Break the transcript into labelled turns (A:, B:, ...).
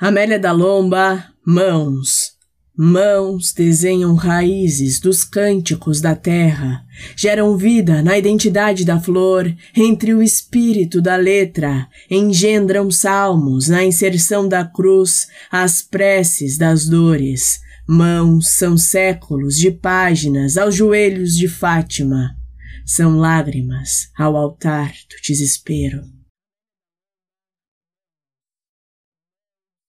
A: Amélia da Lomba, mãos. Mãos desenham raízes dos cânticos da terra, geram vida na identidade da flor, entre o espírito da letra, engendram salmos na inserção da cruz, as preces das dores. Mãos são séculos de páginas aos joelhos de Fátima, são lágrimas ao altar do desespero.